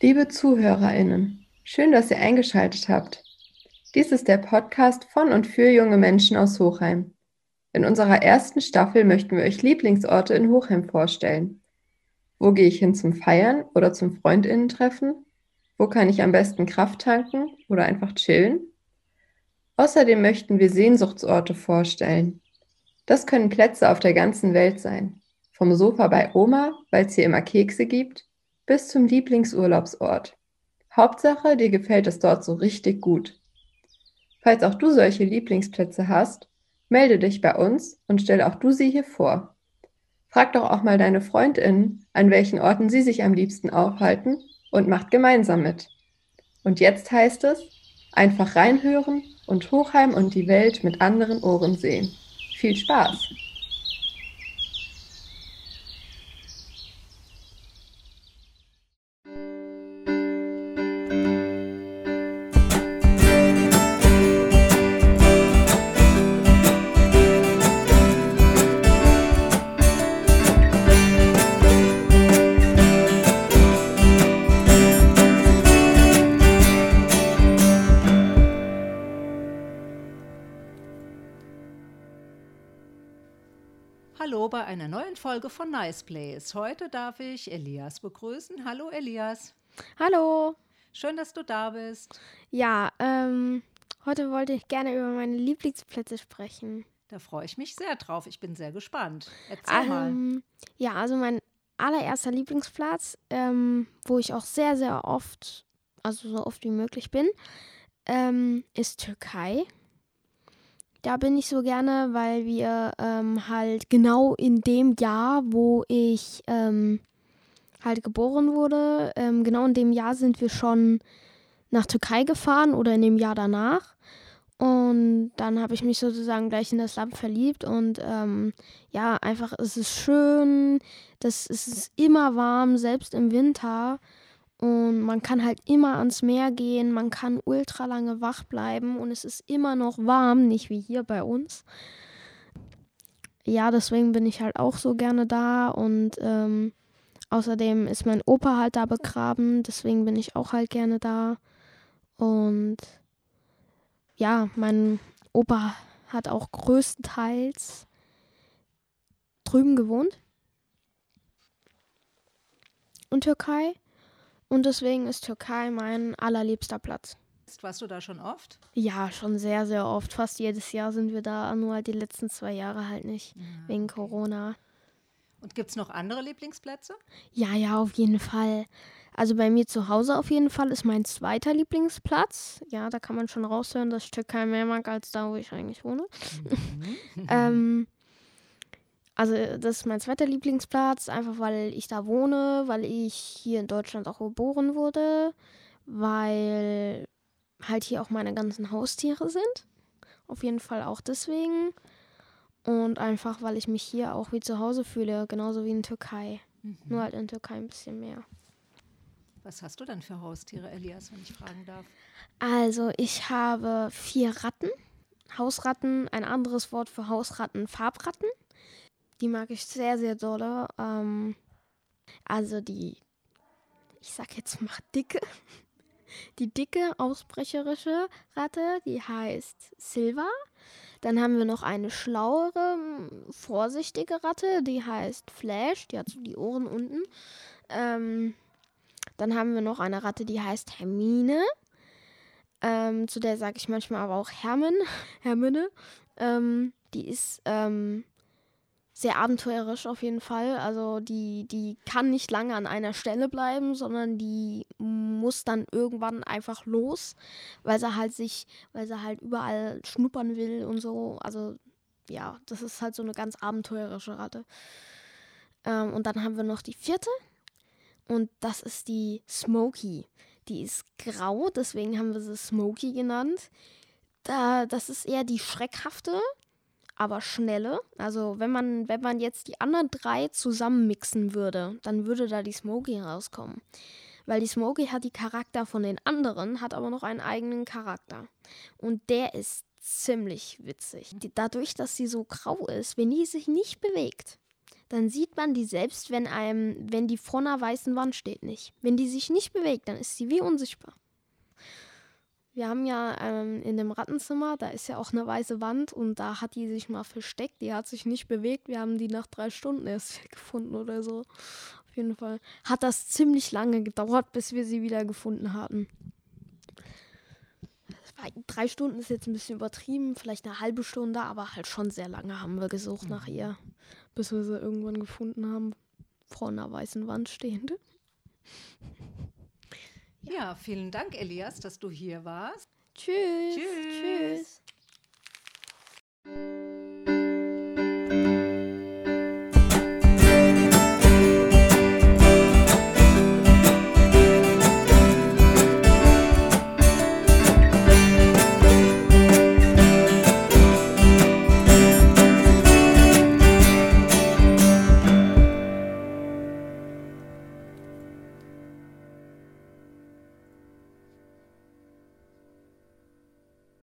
Liebe ZuhörerInnen, schön, dass ihr eingeschaltet habt. Dies ist der Podcast von und für junge Menschen aus Hochheim. In unserer ersten Staffel möchten wir euch Lieblingsorte in Hochheim vorstellen. Wo gehe ich hin zum Feiern oder zum Freundinnen-Treffen? Wo kann ich am besten Kraft tanken oder einfach chillen? Außerdem möchten wir Sehnsuchtsorte vorstellen. Das können Plätze auf der ganzen Welt sein. Vom Sofa bei Oma, weil es hier immer Kekse gibt, bis zum Lieblingsurlaubsort. Hauptsache, dir gefällt es dort so richtig gut. Falls auch du solche Lieblingsplätze hast, melde dich bei uns und stell auch du sie hier vor. Frag doch auch mal deine Freundinnen, an welchen Orten sie sich am liebsten aufhalten und macht gemeinsam mit. Und jetzt heißt es, einfach reinhören und Hochheim und die Welt mit anderen Ohren sehen. Viel Spaß! Hallo bei einer neuen Folge von Nice Place. Heute darf ich Elias begrüßen. Hallo Elias. Hallo. Schön, dass du da bist. Ja, ähm, heute wollte ich gerne über meine Lieblingsplätze sprechen. Da freue ich mich sehr drauf. Ich bin sehr gespannt. Erzähl ähm, mal. Ja, also mein allererster Lieblingsplatz, ähm, wo ich auch sehr, sehr oft, also so oft wie möglich bin, ähm, ist Türkei. Da bin ich so gerne, weil wir ähm, halt genau in dem Jahr, wo ich ähm, halt geboren wurde, ähm, genau in dem Jahr sind wir schon nach Türkei gefahren oder in dem Jahr danach. Und dann habe ich mich sozusagen gleich in das Land verliebt und ähm, ja, einfach es ist schön, das, es ist immer warm, selbst im Winter. Und man kann halt immer ans Meer gehen, man kann ultra lange wach bleiben und es ist immer noch warm, nicht wie hier bei uns. Ja, deswegen bin ich halt auch so gerne da und ähm, außerdem ist mein Opa halt da begraben, deswegen bin ich auch halt gerne da. Und ja, mein Opa hat auch größtenteils drüben gewohnt. In Türkei. Und deswegen ist Türkei mein allerliebster Platz. Warst du da schon oft? Ja, schon sehr, sehr oft. Fast jedes Jahr sind wir da, nur halt die letzten zwei Jahre halt nicht, ja, wegen okay. Corona. Und gibt es noch andere Lieblingsplätze? Ja, ja, auf jeden Fall. Also bei mir zu Hause auf jeden Fall ist mein zweiter Lieblingsplatz. Ja, da kann man schon raushören, dass ich Türkei mehr mag als da, wo ich eigentlich wohne. Mhm. ähm, also das ist mein zweiter Lieblingsplatz, einfach weil ich da wohne, weil ich hier in Deutschland auch geboren wurde, weil halt hier auch meine ganzen Haustiere sind. Auf jeden Fall auch deswegen. Und einfach, weil ich mich hier auch wie zu Hause fühle, genauso wie in Türkei. Mhm. Nur halt in Türkei ein bisschen mehr. Was hast du denn für Haustiere, Elias, wenn ich fragen darf? Also, ich habe vier Ratten. Hausratten, ein anderes Wort für Hausratten, Farbratten. Die mag ich sehr, sehr doll. Ähm, also die, ich sag jetzt mal dicke. Die dicke, ausbrecherische Ratte, die heißt Silva. Dann haben wir noch eine schlauere, vorsichtige Ratte, die heißt Flash. Die hat so die Ohren unten. Ähm, dann haben wir noch eine Ratte, die heißt Hermine. Ähm, zu der sage ich manchmal aber auch Hermin, Hermine. Ähm, die ist ähm, sehr abenteuerisch auf jeden Fall. Also die, die kann nicht lange an einer Stelle bleiben, sondern die muss dann irgendwann einfach los, weil sie halt sich, weil sie halt überall schnuppern will und so. Also ja, das ist halt so eine ganz abenteuerische Ratte. Ähm, und dann haben wir noch die vierte. Und das ist die Smokey. Die ist grau, deswegen haben wir sie Smokey genannt. Da, das ist eher die schreckhafte aber schnelle. Also wenn man, wenn man jetzt die anderen drei zusammenmixen würde, dann würde da die Smokey rauskommen. Weil die Smokey hat die Charakter von den anderen, hat aber noch einen eigenen Charakter. Und der ist ziemlich witzig. Dadurch, dass sie so grau ist, wenn die sich nicht bewegt, dann sieht man die selbst, wenn einem, wenn die vor einer weißen Wand steht, nicht. Wenn die sich nicht bewegt, dann ist sie wie unsichtbar. Wir haben ja ähm, in dem Rattenzimmer, da ist ja auch eine weiße Wand und da hat die sich mal versteckt. Die hat sich nicht bewegt. Wir haben die nach drei Stunden erst gefunden oder so. Auf jeden Fall hat das ziemlich lange gedauert, bis wir sie wieder gefunden hatten. Drei Stunden ist jetzt ein bisschen übertrieben, vielleicht eine halbe Stunde, aber halt schon sehr lange haben wir gesucht mhm. nach ihr, bis wir sie irgendwann gefunden haben, vor einer weißen Wand stehend. Ja, vielen Dank, Elias, dass du hier warst. Tschüss. Tschüss. Tschüss.